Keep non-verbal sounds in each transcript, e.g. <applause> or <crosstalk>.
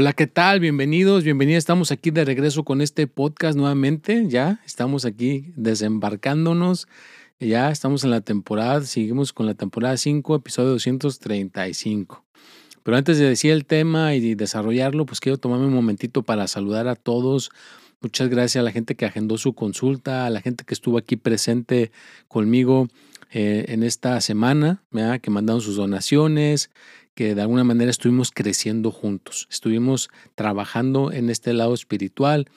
Hola, ¿qué tal? Bienvenidos, bienvenidos. Estamos aquí de regreso con este podcast nuevamente. Ya estamos aquí desembarcándonos. Ya estamos en la temporada, seguimos con la temporada 5, episodio 235. Pero antes de decir el tema y desarrollarlo, pues quiero tomarme un momentito para saludar a todos. Muchas gracias a la gente que agendó su consulta, a la gente que estuvo aquí presente conmigo eh, en esta semana, que mandaron sus donaciones, que de alguna manera estuvimos creciendo juntos, estuvimos trabajando en este lado espiritual.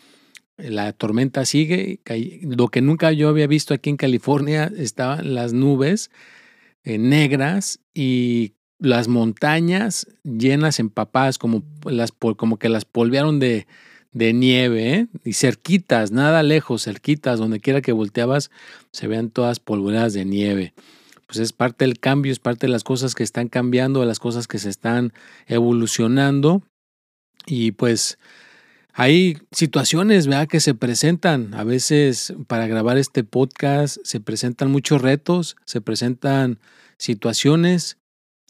La tormenta sigue, lo que nunca yo había visto aquí en California estaban las nubes eh, negras y las montañas llenas empapadas, como, las, como que las polvearon de, de nieve, ¿eh? y cerquitas, nada lejos, cerquitas, donde quiera que volteabas, se vean todas polvoreadas de nieve pues es parte del cambio, es parte de las cosas que están cambiando, de las cosas que se están evolucionando. Y pues hay situaciones ¿verdad? que se presentan. A veces para grabar este podcast se presentan muchos retos, se presentan situaciones.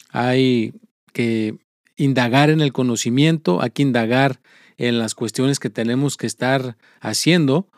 Hay que indagar en el conocimiento, hay que indagar en las cuestiones que tenemos que estar haciendo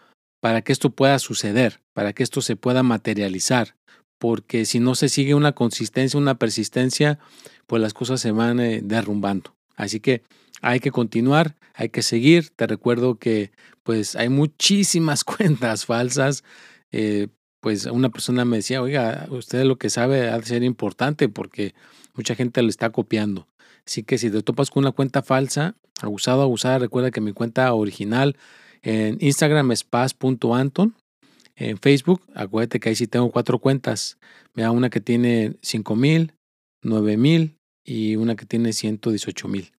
para que esto pueda suceder, para que esto se pueda materializar porque si no se sigue una consistencia, una persistencia, pues las cosas se van eh, derrumbando. Así que hay que continuar, hay que seguir. Te recuerdo que pues hay muchísimas <laughs> cuentas falsas. Eh, pues una persona me decía, oiga, usted lo que sabe ha de ser importante porque mucha gente lo está copiando. Así que si te topas con una cuenta falsa, abusado, abusada, recuerda que mi cuenta original en Instagram es paz.anton en Facebook, acuérdate que ahí sí tengo cuatro cuentas. da una que tiene 5 mil, 9 mil y una que tiene 118 mil.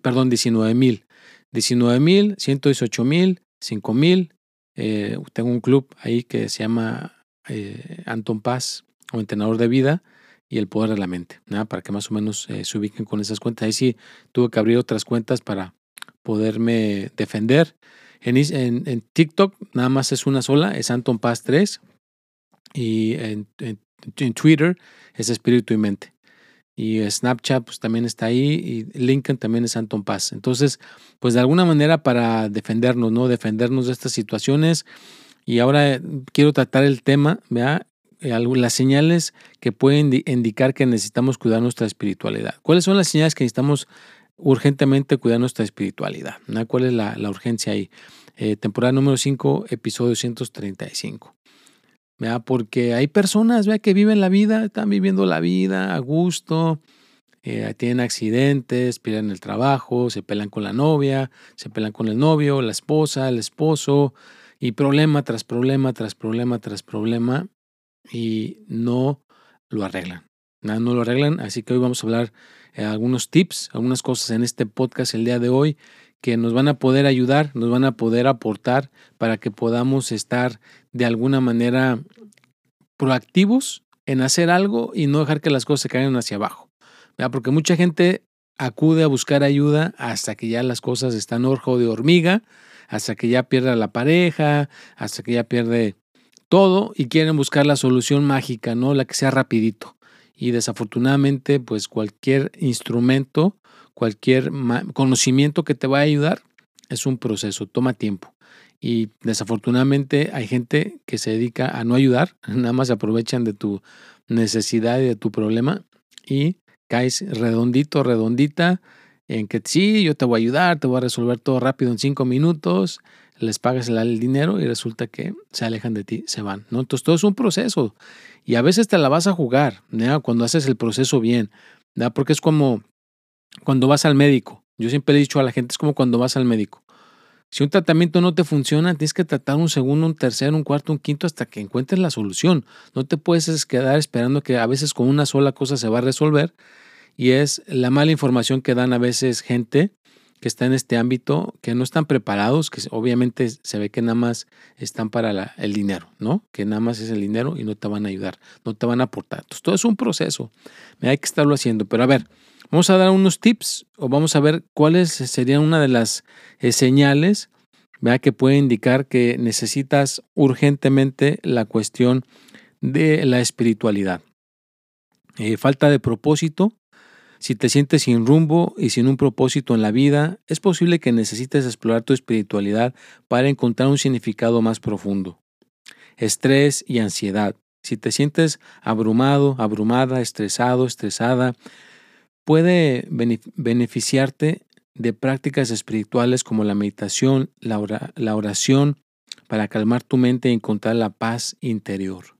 Perdón, 19 mil. 19 mil, 118 mil, 5 mil. Eh, tengo un club ahí que se llama eh, Anton Paz o Entrenador de Vida y el Poder de la Mente. Para que más o menos eh, se ubiquen con esas cuentas. Ahí sí tuve que abrir otras cuentas para poderme defender en, TikTok nada más es una sola, es Anton Paz 3. Y en, Twitter es Espíritu y Mente. Y Snapchat pues también está ahí y LinkedIn también es Anton Paz. Entonces, pues de alguna manera para defendernos, ¿no? Defendernos de estas situaciones. Y ahora quiero tratar el tema, ¿vea? Eh, las señales que pueden indicar que necesitamos cuidar nuestra espiritualidad. ¿Cuáles son las señales que necesitamos urgentemente cuidar nuestra espiritualidad. ¿Cuál es la, urgencia ahí? Eh, temporada número 5, episodio 135. Porque hay personas que viven la vida, están viviendo la vida a gusto, eh, tienen accidentes, pierden el trabajo, se pelan con la novia, se pelan con el novio, la esposa, el esposo, y problema tras problema, tras problema, tras problema, y no lo arreglan. No, lo arreglan, así que hoy vamos a hablar eh, algunos tips, algunas cosas en este podcast el día de hoy que nos van a poder ayudar, nos van a poder aportar para que podamos estar de alguna manera proactivos en hacer algo y no dejar que las cosas se caigan hacia abajo. Porque mucha gente acude a buscar ayuda hasta que ya las cosas están ojo de hormiga, hasta que ya pierde la pareja, hasta que ya pierde todo y quieren buscar la solución mágica, ¿no? La que sea rapidito y desafortunadamente pues cualquier instrumento, cualquier conocimiento que te va a ayudar es un proceso, toma tiempo. Y desafortunadamente hay gente que se dedica a no ayudar, <laughs> nada más aprovechan de tu necesidad y de tu problema y caes redondito, redondita en que sí, yo te voy a ayudar, te voy a resolver todo rápido en cinco minutos, les pagas el, dinero y resulta que se alejan de ti, se van. ¿no? Entonces todo es un proceso y a veces te la vas a jugar cuando haces el proceso bien, porque es como cuando vas al médico. Yo siempre he dicho a la gente, es como cuando vas al médico. Si un tratamiento no te funciona, tienes que tratar un segundo, un tercero, un cuarto, un quinto hasta que encuentres la solución. No te puedes quedar esperando que a veces con una sola cosa se va a resolver. Y es la mala información que dan a veces gente que está en este ámbito, que no están preparados, que obviamente se ve que nada más están para el dinero, ¿no? Que nada más es el dinero y no te van a ayudar, no te van a aportar. Entonces, todo es un proceso. Hay que estarlo haciendo. Pero a ver, Vamos a dar unos tips o vamos a ver cuáles serían una de las eh, señales que puede indicar que necesitas urgentemente la cuestión de la espiritualidad. Eh, falta de propósito. Si te sientes sin rumbo y sin un propósito en la vida, es posible que necesites explorar tu espiritualidad para encontrar un significado más profundo. Estrés y ansiedad. Si te sientes abrumado, abrumada, estresado, estresada, puede beneficiarte de prácticas espirituales como la meditación, la, oración, para calmar tu mente y encontrar la paz interior.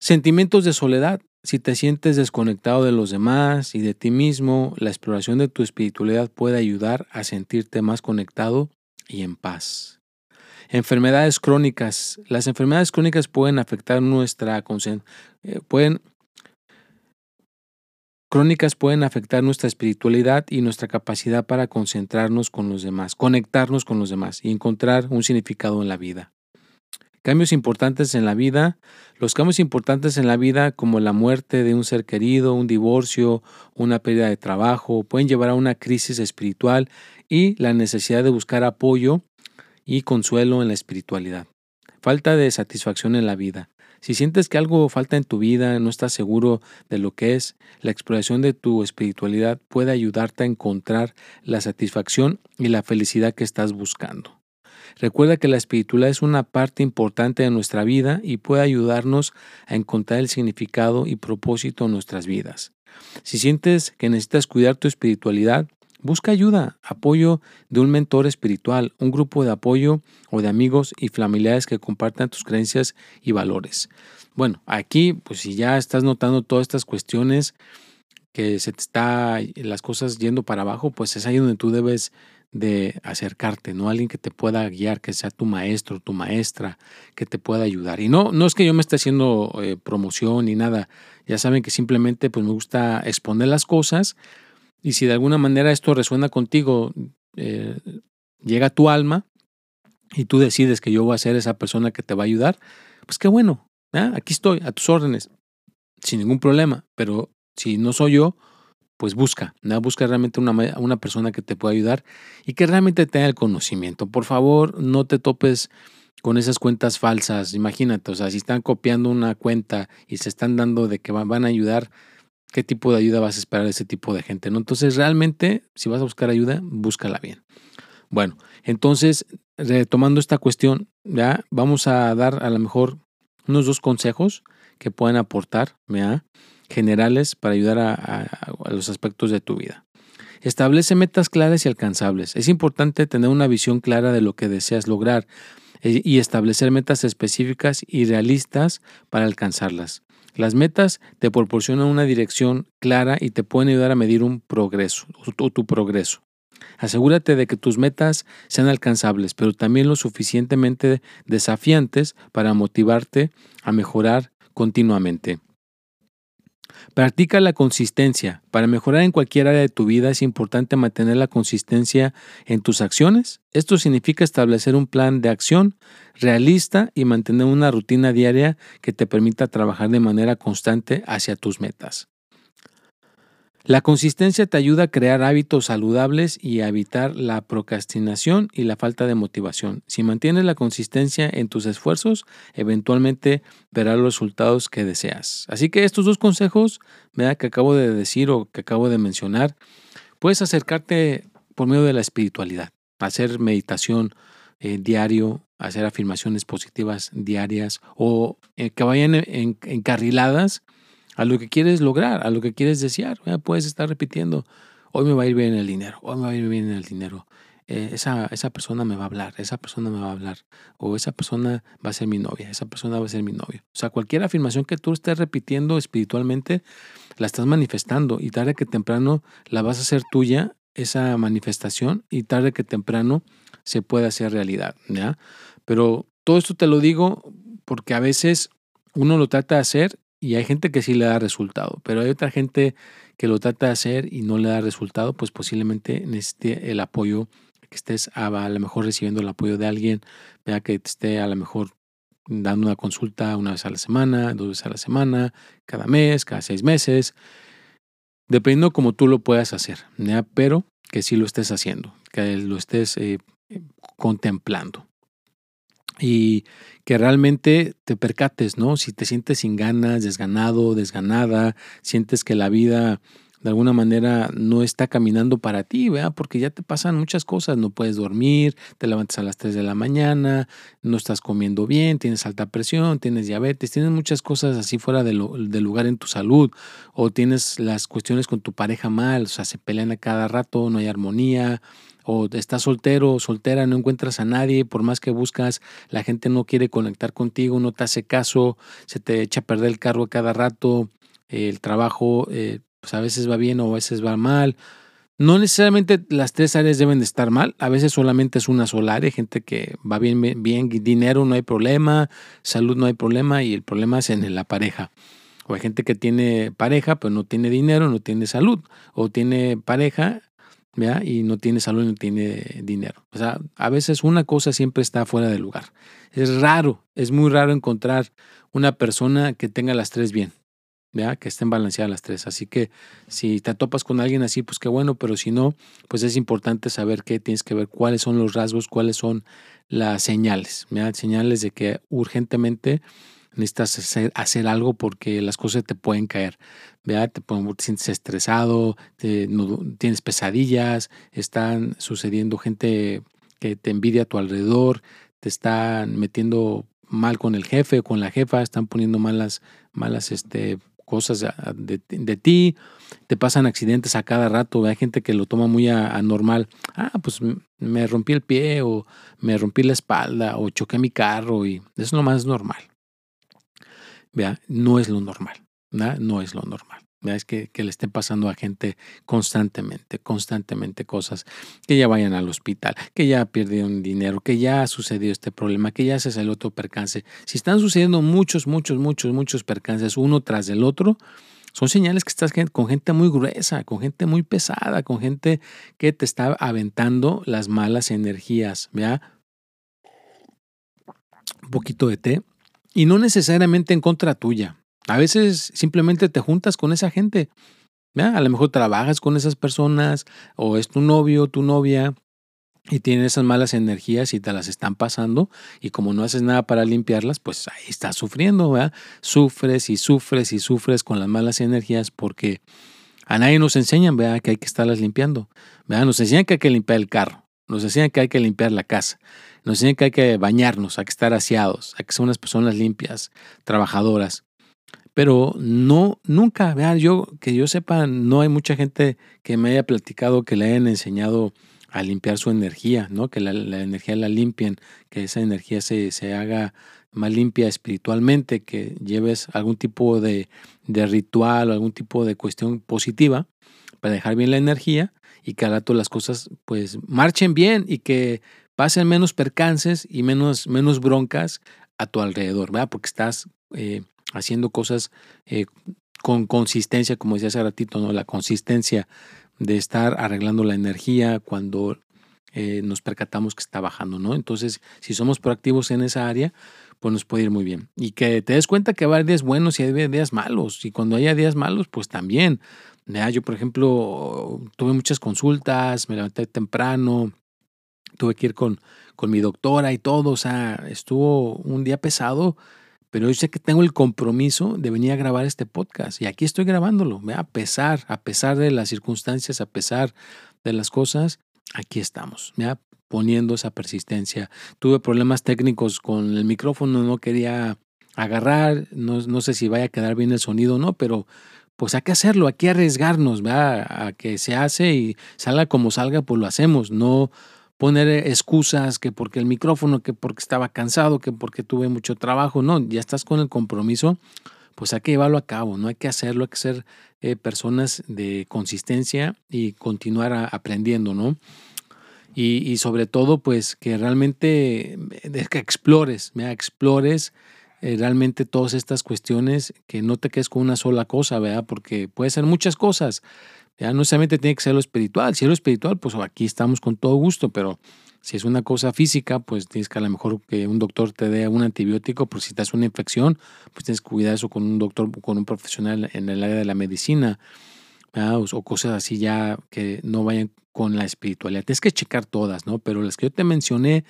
Sentimientos de soledad. Si te sientes desconectado de los demás y de ti mismo, la exploración de tu espiritualidad puede ayudar a sentirte más conectado y en paz. Enfermedades crónicas. Las enfermedades crónicas pueden afectar nuestra eh, pueden crónicas pueden afectar nuestra espiritualidad y nuestra capacidad para concentrarnos con los demás, conectarnos con los demás y encontrar un significado en la vida. Cambios importantes en la vida. Los cambios importantes en la vida como la muerte de un ser querido, un divorcio, una pérdida de trabajo, pueden llevar a una crisis espiritual y la necesidad de buscar apoyo y consuelo en la espiritualidad. Falta de satisfacción en la vida. Si sientes que algo falta en tu vida, no estás seguro de lo que es, la exploración de tu espiritualidad puede ayudarte a encontrar la satisfacción y la felicidad que estás buscando. Recuerda que la espiritualidad es una parte importante de nuestra vida y puede ayudarnos a encontrar el significado y propósito en nuestras vidas. Si sientes que necesitas cuidar tu espiritualidad, Busca ayuda, apoyo de un mentor espiritual, un grupo de apoyo o de amigos y familiares que compartan tus creencias y valores. Bueno, aquí, pues si ya estás notando todas estas cuestiones que se te está las cosas yendo para abajo, pues es ahí donde tú debes de acercarte, ¿no? Alguien que te pueda guiar, que sea tu maestro, tu maestra, que te pueda ayudar. Y no, no es que yo me esté haciendo eh, promoción ni nada. Ya saben que simplemente pues me gusta exponer las cosas y si de alguna manera esto resuena contigo, eh, llega a tu alma y tú decides que yo voy a ser esa persona que te va a ayudar, pues qué bueno, aquí estoy, a tus órdenes, sin ningún problema. Pero si no soy yo, pues busca, busca realmente una, una persona que te pueda ayudar y que realmente tenga el conocimiento. Por favor, no te topes con esas cuentas falsas. Imagínate, o sea, si están copiando una cuenta y se están dando de que van a ayudar, qué tipo de ayuda vas a esperar de ese tipo de gente, ¿no? Entonces, realmente, si vas a buscar ayuda, búscala bien. Bueno, entonces, retomando esta cuestión, ya vamos a dar a lo mejor unos dos consejos que pueden aportar, ¿ya? Generales para ayudar a, los aspectos de tu vida. Establece metas claras y alcanzables. Es importante tener una visión clara de lo que deseas lograr eh, y establecer metas específicas y realistas para alcanzarlas. Las metas te proporcionan una dirección clara y te pueden ayudar a medir un progreso o tu progreso. Asegúrate de que tus metas sean alcanzables, pero también lo suficientemente desafiantes para motivarte a mejorar continuamente. Practica la consistencia. Para mejorar en cualquier área de tu vida es importante mantener la consistencia en tus acciones. Esto significa establecer un plan de acción realista y mantener una rutina diaria que te permita trabajar de manera constante hacia tus metas. La consistencia te ayuda a crear hábitos saludables y a evitar la procrastinación y la falta de motivación. Si mantienes la consistencia en tus esfuerzos, eventualmente verás los resultados que deseas. Así que estos dos consejos que acabo de decir o que acabo de mencionar, puedes acercarte por medio de la espiritualidad, hacer meditación eh, diario, hacer afirmaciones positivas diarias o eh, que vayan encarriladas a lo que quieres lograr, a lo que quieres desear. Puedes estar repitiendo hoy me va a ir bien el dinero, hoy me va a ir bien el dinero. Eh, esa, esa persona me va a hablar, esa persona me va a hablar, o esa persona va a ser mi novia, esa persona va a ser mi novio. O sea, cualquier afirmación que tú estés repitiendo espiritualmente, la estás manifestando y tarde que temprano la vas a hacer tuya, esa manifestación, y tarde que temprano se puede hacer realidad. Pero todo esto te lo digo porque a veces uno lo trata de hacer y hay gente que sí le da resultado, pero hay otra gente que lo trata de hacer y no le da resultado, pues posiblemente necesite el apoyo, que estés a, lo mejor recibiendo el apoyo de alguien, vea que te esté a lo mejor dando una consulta una vez a la semana, dos veces a la semana, cada mes, cada seis meses, dependiendo como tú lo puedas hacer, pero que sí lo estés haciendo, que lo estés eh, contemplando y que realmente te percates, ¿no? Si te sientes sin ganas, desganado, desganada, sientes que la vida de alguna manera no está caminando para ti. Porque ya te pasan muchas cosas, no puedes dormir, te levantas a las 3 de la mañana, no estás comiendo bien, tienes alta presión, tienes diabetes, tienes muchas cosas así fuera de, lugar en tu salud, o tienes las cuestiones con tu pareja mal, o sea, se pelean a cada rato, no hay armonía, o estás soltero o soltera, no encuentras a nadie, por más que buscas, la gente no quiere conectar contigo, no te hace caso, se te echa a perder el carro a cada rato, el trabajo eh, pues a veces va bien o a veces va mal. No necesariamente las tres áreas deben de estar mal, a veces solamente es una sola área, gente que va bien, bien, dinero no hay problema, salud no hay problema y el problema es en la pareja. O hay gente que tiene pareja, pero no tiene dinero, no tiene salud. O tiene pareja y no tiene salud, no tiene dinero. O sea, a veces una cosa siempre está fuera de lugar. Es raro, es muy raro encontrar una persona que tenga las tres bien, ¿ya? que estén balanceadas las tres. Así que si te topas con alguien así, pues qué bueno, pero si no, pues es importante saber qué tienes que ver, cuáles son los rasgos, cuáles son las señales, señales de que urgentemente necesitas hacer, algo porque las cosas te pueden caer. Te, te sientes estresado, tienes pesadillas, están sucediendo gente que te envidia a tu alrededor, te están metiendo mal con el jefe con la jefa, están poniendo malas, malas este, cosas de, ti, te pasan accidentes a cada rato, hay gente que lo toma muy anormal, ah, pues me rompí el pie o me rompí la espalda o choqué mi carro y eso es lo más normal. Vea, no es lo normal, no es lo normal. Es que, que, le esté pasando a gente constantemente, constantemente cosas, que ya vayan al hospital, que ya perdieron dinero, que ya ha sucedido este problema, que ya se salió otro percance. Si están sucediendo muchos, muchos, muchos, muchos percances uno tras del otro, son señales que estás con gente muy gruesa, con gente muy pesada, con gente que te está aventando las malas energías. Vea, un poquito de té y no necesariamente en contra tuya. A veces simplemente te juntas con esa gente. A lo mejor trabajas con esas personas o es tu novio, tu novia y tiene esas malas energías y te las están pasando y como no haces nada para limpiarlas, pues ahí estás sufriendo, ¿verdad? Sufres y sufres y sufres con las malas energías porque a nadie nos enseñan. Que hay que estarlas limpiando. Nos enseñan que hay que limpiar el carro, nos enseñan que hay que limpiar la casa, nos enseñan que hay que bañarnos, hay que estar aseados, hay que ser unas personas limpias, trabajadoras. Pero no, nunca, vean, yo, que yo sepa, no hay mucha gente que me haya platicado que le hayan enseñado a limpiar su energía, ¿no? Que la, energía la limpien, que esa energía se, se, haga más limpia espiritualmente, que lleves algún tipo de, de ritual o algún tipo de cuestión positiva para dejar bien la energía y que al rato las cosas pues marchen bien y que pasen menos percances y menos, menos broncas a tu alrededor, ¿verdad? Porque estás eh, haciendo cosas eh, con consistencia, como decía hace ratito, ¿no? La consistencia de estar arreglando la energía cuando eh, nos percatamos que está bajando, ¿no? Entonces, si somos proactivos en esa área, pues nos puede ir muy bien. Y que te des cuenta que va a haber días buenos y hay días malos. Y cuando haya días malos, pues también. ¿ya? Yo, por ejemplo, tuve muchas consultas, me levanté temprano, tuve que ir con, con mi doctora y todo, o sea, estuvo un día pesado, pero yo sé que tengo el compromiso de venir a grabar este podcast y aquí estoy grabándolo, a pesar, a pesar de las circunstancias, a pesar de las cosas, aquí estamos, ¿ya? poniendo esa persistencia. Tuve problemas técnicos con el micrófono, no quería agarrar, no, no sé si vaya a quedar bien el sonido o no, pero pues hay que hacerlo, hay que arriesgarnos, ¿verdad? A que se hace y salga como salga, pues lo hacemos, no poner excusas que porque el micrófono, que porque estaba cansado, que porque tuve mucho trabajo, no, ya estás con el compromiso, pues hay que llevarlo a cabo, no hay que hacerlo, hay que ser eh, personas de consistencia y continuar aprendiendo, ¿no? Y, sobre todo, pues que realmente que explores, me explores eh, realmente todas estas cuestiones, que no te quedes con una sola cosa, ¿verdad? Porque puede ser muchas cosas. Ya no solamente tiene que ser lo espiritual. Si es lo espiritual, pues aquí estamos con todo gusto, pero si es una cosa física, pues tienes que a lo mejor que un doctor te dé un antibiótico por si das una infección, pues tienes que cuidar eso con un doctor, con un profesional en el área de la medicina, o, cosas así ya que no vayan con la espiritualidad. Tienes que checar todas, ¿no? Pero las que yo te mencioné,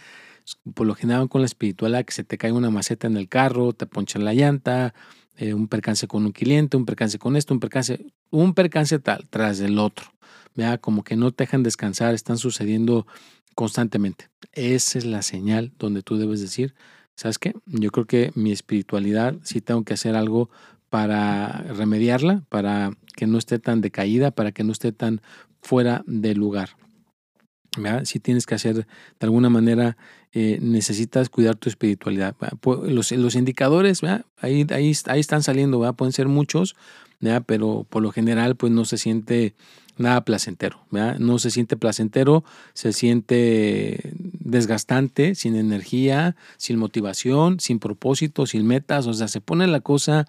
por lo general con la espiritualidad, que se te cae una maceta en el carro, te ponchan la llanta, eh, un percance con un cliente, un percance con esto, un percance, un percance tal, tras el otro. Vea, como que no te dejan descansar, están sucediendo constantemente. Esa es la señal donde tú debes decir, ¿sabes qué? Yo creo que mi espiritualidad sí tengo que hacer algo para remediarla, para que no esté tan decaída, para que no esté tan fuera de lugar. Si tienes que hacer de alguna manera, eh, necesitas cuidar tu espiritualidad. Los, los indicadores, Ahí, ahí, ahí están saliendo, ¿verdad? pueden ser muchos, pero por lo general pues no se siente nada placentero, no se siente placentero, se siente desgastante, sin energía, sin motivación, sin propósito, sin metas, o sea, se pone la cosa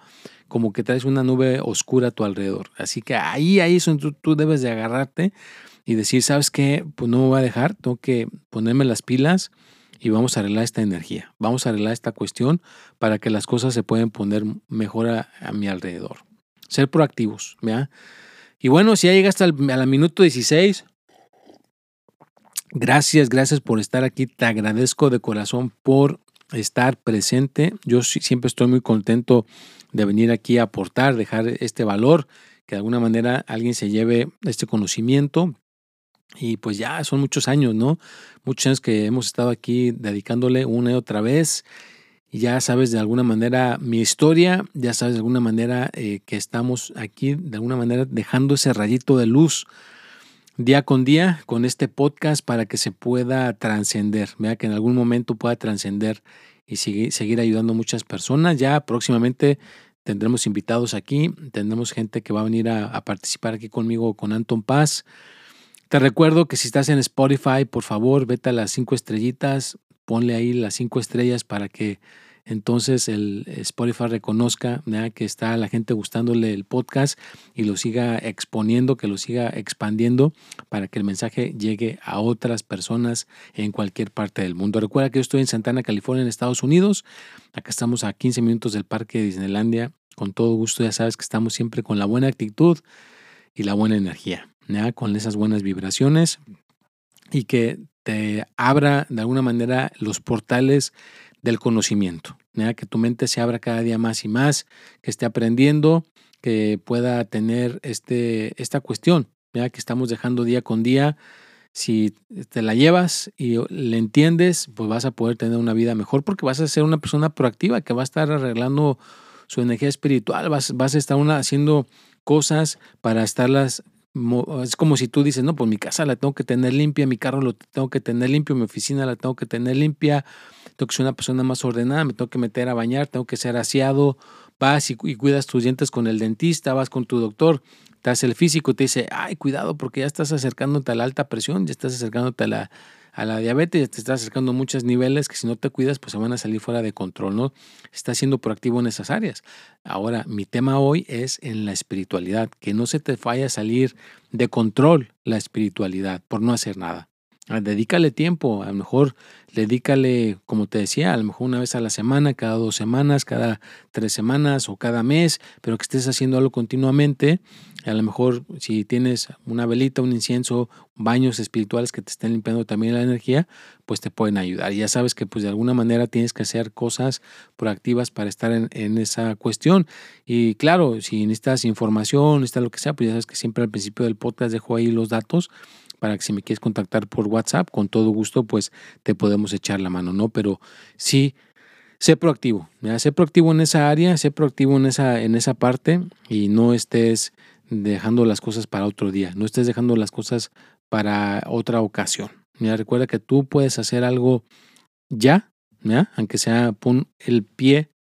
como que traes una nube oscura a tu alrededor. Así que ahí, ahí es donde tú, tú debes de agarrarte y decir, ¿sabes qué? Pues no me voy a dejar, tengo que ponerme las pilas y vamos a arreglar esta energía, vamos a arreglar esta cuestión para que las cosas se puedan poner mejor a, mi alrededor. Ser proactivos, ¿ya? Y bueno, si ya llegaste a la minuto 16, gracias, gracias por estar aquí. Te agradezco de corazón por estar presente. Yo siempre estoy muy contento de venir aquí a aportar, dejar este valor, que de alguna manera alguien se lleve este conocimiento y pues ya son muchos años, ¿no? Muchos años que hemos estado aquí dedicándole una y otra vez. Ya sabes de alguna manera mi historia, ya sabes de alguna manera eh, que estamos aquí, de alguna manera dejando ese rayito de luz día con día con este podcast para que se pueda trascender, vea que en algún momento pueda trascender y seguir, seguir ayudando a muchas personas. Ya próximamente tendremos invitados aquí, tendremos gente que va a venir a, a participar aquí conmigo con Anton Paz. Te recuerdo que si estás en Spotify, por favor, vete a las cinco estrellitas, ponle ahí las cinco estrellas para que entonces el Spotify reconozca que está la gente gustándole el podcast y lo siga exponiendo, que lo siga expandiendo para que el mensaje llegue a otras personas en cualquier parte del mundo. Recuerda que yo estoy en Santana, California, en Estados Unidos. Acá estamos a 15 minutos del parque de Disneylandia. Con todo gusto, ya sabes que estamos siempre con la buena actitud y la buena energía con esas buenas vibraciones y que te abra de alguna manera los portales del conocimiento, que tu mente se abra cada día más y más, que esté aprendiendo, que pueda tener este, esta cuestión ¿ya? que estamos dejando día con día. Si te la llevas y le entiendes, pues vas a poder tener una vida mejor porque vas a ser una persona proactiva que va a estar arreglando su energía espiritual, vas, vas a estar haciendo cosas para estarlas es como si tú dices, no, pues mi casa la tengo que tener limpia, mi carro lo tengo que tener limpio, mi oficina la tengo que tener limpia, tengo que ser una persona más ordenada, me tengo que meter a bañar, tengo que ser aseado, vas y, cuidas tus dientes con el dentista, vas con tu doctor, te hace el físico, te dice, ay, cuidado porque ya estás acercándote a la alta presión, ya estás acercándote a la, a la diabetes, te estás acercando muchos niveles que si no te cuidas, pues se van a salir fuera de control, ¿no? Estás siendo proactivo en esas áreas. Ahora, mi tema hoy es en la espiritualidad, que no se te vaya a salir de control la espiritualidad por no hacer nada. Ah, dedícale tiempo, a lo mejor dedícale, como te decía, a lo mejor una vez a la semana, cada dos semanas, cada tres semanas o cada mes, pero que estés haciendo algo continuamente. A lo mejor si tienes una velita, un incienso, baños espirituales que te estén limpiando también la energía, pues te pueden ayudar. Ya sabes que pues de alguna manera tienes que hacer cosas proactivas para estar en, en esa cuestión. Y claro, si necesitas información, necesitas lo que sea, pues ya sabes que siempre al principio del podcast dejo ahí los datos para que si me quieres contactar por WhatsApp, con todo gusto, pues te podemos echar la mano, ¿no? Pero sí, sé proactivo, sé proactivo en esa área, sé proactivo en esa, en esa parte y no estés dejando las cosas para otro día, no estés dejando las cosas para otra ocasión. Mira, recuerda que tú puedes hacer algo ya, aunque sea pon el pie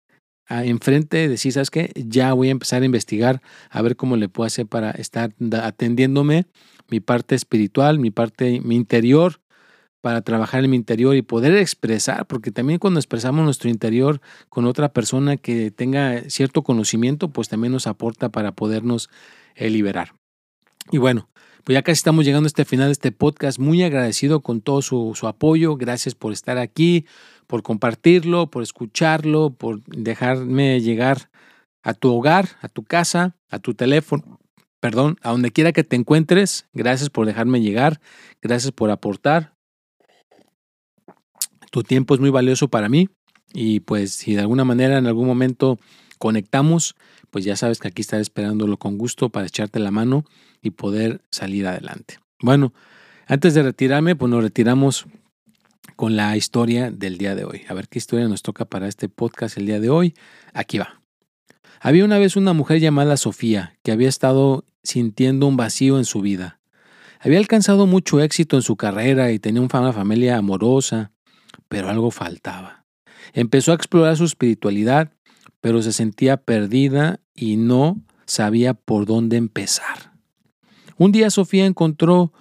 enfrente, decir, ¿sabes qué? Ya voy a empezar a investigar, a ver cómo le puedo hacer para estar atendiéndome mi parte espiritual, mi parte, mi interior, para trabajar en mi interior y poder expresar, porque también cuando expresamos nuestro interior con otra persona que tenga cierto conocimiento, pues también nos aporta para podernos eh, liberar. Y bueno, pues ya casi estamos llegando a este final de este podcast. Muy agradecido con todo su, su apoyo. Gracias por estar aquí, por compartirlo, por escucharlo, por dejarme llegar a tu hogar, a tu casa, a tu teléfono, perdón, a donde quiera que te encuentres. Gracias por dejarme llegar. Gracias por aportar. Tu tiempo es muy valioso para mí y pues si de alguna manera en algún momento conectamos, pues ya sabes que aquí estaré esperándolo con gusto para echarte la mano y poder salir adelante. Bueno, antes de retirarme, pues nos retiramos con la historia del día de hoy. A ver qué historia nos toca para este podcast el día de hoy. Aquí va. Había una vez una mujer llamada Sofía que había estado sintiendo un vacío en su vida. Había alcanzado mucho éxito en su carrera y tenía una familia amorosa, pero algo faltaba. Empezó a explorar su espiritualidad, pero se sentía perdida y no sabía por dónde empezar. Un día Sofía encontró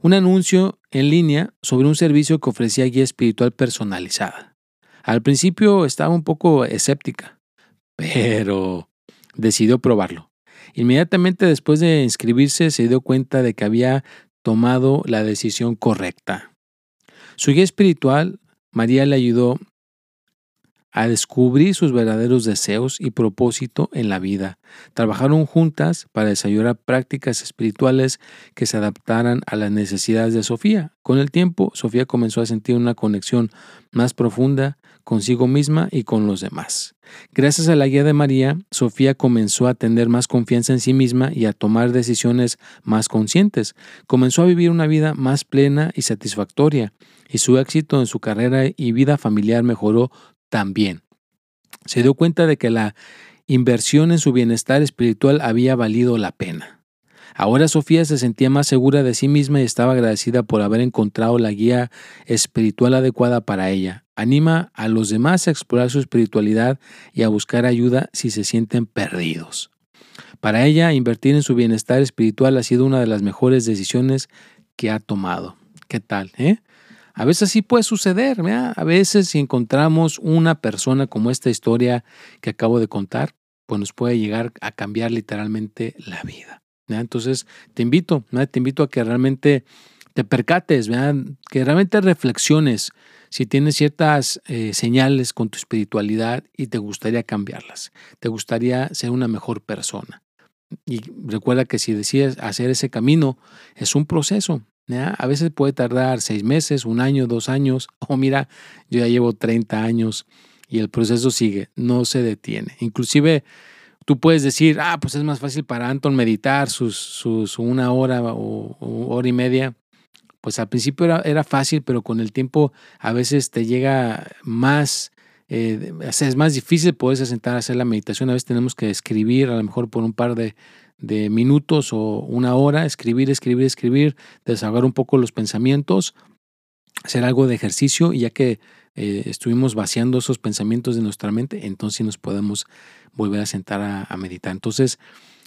un anuncio en línea sobre un servicio que ofrecía guía espiritual personalizada. Al principio estaba un poco escéptica, <laughs> pero decidió probarlo. Inmediatamente después de inscribirse se dio cuenta de que había tomado la decisión correcta. Su guía espiritual María le ayudó a descubrir sus verdaderos deseos y propósito en la vida. Trabajaron juntas para desarrollar prácticas espirituales que se adaptaran a las necesidades de Sofía. Con el tiempo, Sofía comenzó a sentir una conexión más profunda consigo misma y con los demás. Gracias a la guía de María, Sofía comenzó a tener más confianza en sí misma y a tomar decisiones más conscientes. Comenzó a vivir una vida más plena y satisfactoria y su éxito en su carrera y vida familiar mejoró también. Se dio cuenta de que la inversión en su bienestar espiritual había valido la pena. Ahora Sofía se sentía más segura de sí misma y estaba agradecida por haber encontrado la guía espiritual adecuada para ella. Anima a los demás a explorar su espiritualidad y a buscar ayuda si se sienten perdidos. Para ella, invertir en su bienestar espiritual ha sido una de las mejores decisiones que ha tomado. ¿Qué tal? Eh? A veces sí puede suceder, a veces si encontramos una persona como esta historia que acabo de contar, pues nos puede llegar a cambiar literalmente la vida. Entonces te invito, te invito a que realmente te percates, que realmente reflexiones si tienes ciertas eh, señales con tu espiritualidad y te gustaría cambiarlas, te gustaría ser una mejor persona. Y recuerda que si decides hacer ese camino, es un proceso, a veces puede tardar seis meses, un año, dos años, <laughs> o mira, yo ya llevo 30 años y el proceso sigue, no se detiene. Inclusive tú puedes decir, ah, pues es más fácil para Anton meditar sus, sus una hora o, hora y media. Pues al principio era, era, fácil, pero con el tiempo a veces te llega más, eh, es más difícil poderse sentar a hacer la meditación. A veces tenemos que escribir, a lo mejor por un par de, de minutos o una hora, escribir, escribir, escribir, desahogar un poco los pensamientos, hacer algo de ejercicio y ya que eh, estuvimos vaciando esos pensamientos de nuestra mente, entonces nos podemos volver a sentar a, a meditar. Entonces,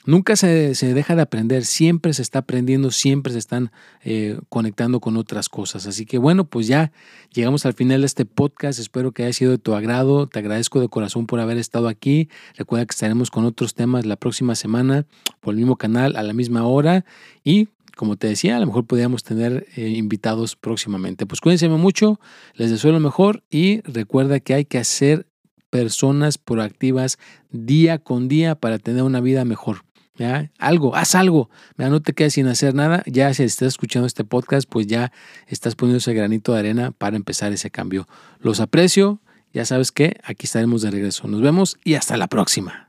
Nunca se, deja de aprender, siempre se está aprendiendo, siempre se están eh, conectando con otras cosas. Así que bueno, pues ya llegamos al final de este podcast. Espero que haya sido de tu agrado. Te agradezco de corazón por haber estado aquí. Recuerda que estaremos con otros temas la próxima semana por el mismo canal a la misma hora. Y como te decía, a lo mejor podríamos tener eh, invitados próximamente. Pues cuídense mucho, les deseo lo mejor y recuerda que hay que hacer personas proactivas día con día para tener una vida mejor. ¿Ya? Algo, haz algo. No te quedes sin hacer nada. Ya si estás escuchando este podcast, pues ya estás poniendo ese granito de arena para empezar ese cambio. Los aprecio. Ya sabes que aquí estaremos de regreso. Nos vemos y hasta la próxima.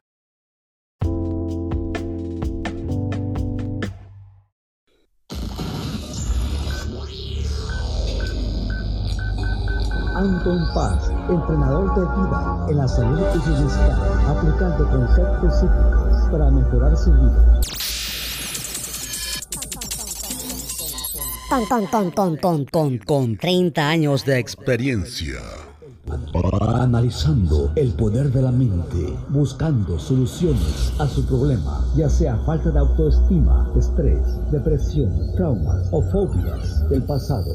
Anton Paz, entrenador de vida en la salud y bienestar, aplicando conceptos psíquicos para mejorar su vida. Con, con, con, con, con, con, con 30 años de experiencia. Analizando el poder de la mente, buscando soluciones a su problema, ya sea falta de autoestima, estrés, depresión, traumas o fobias del pasado.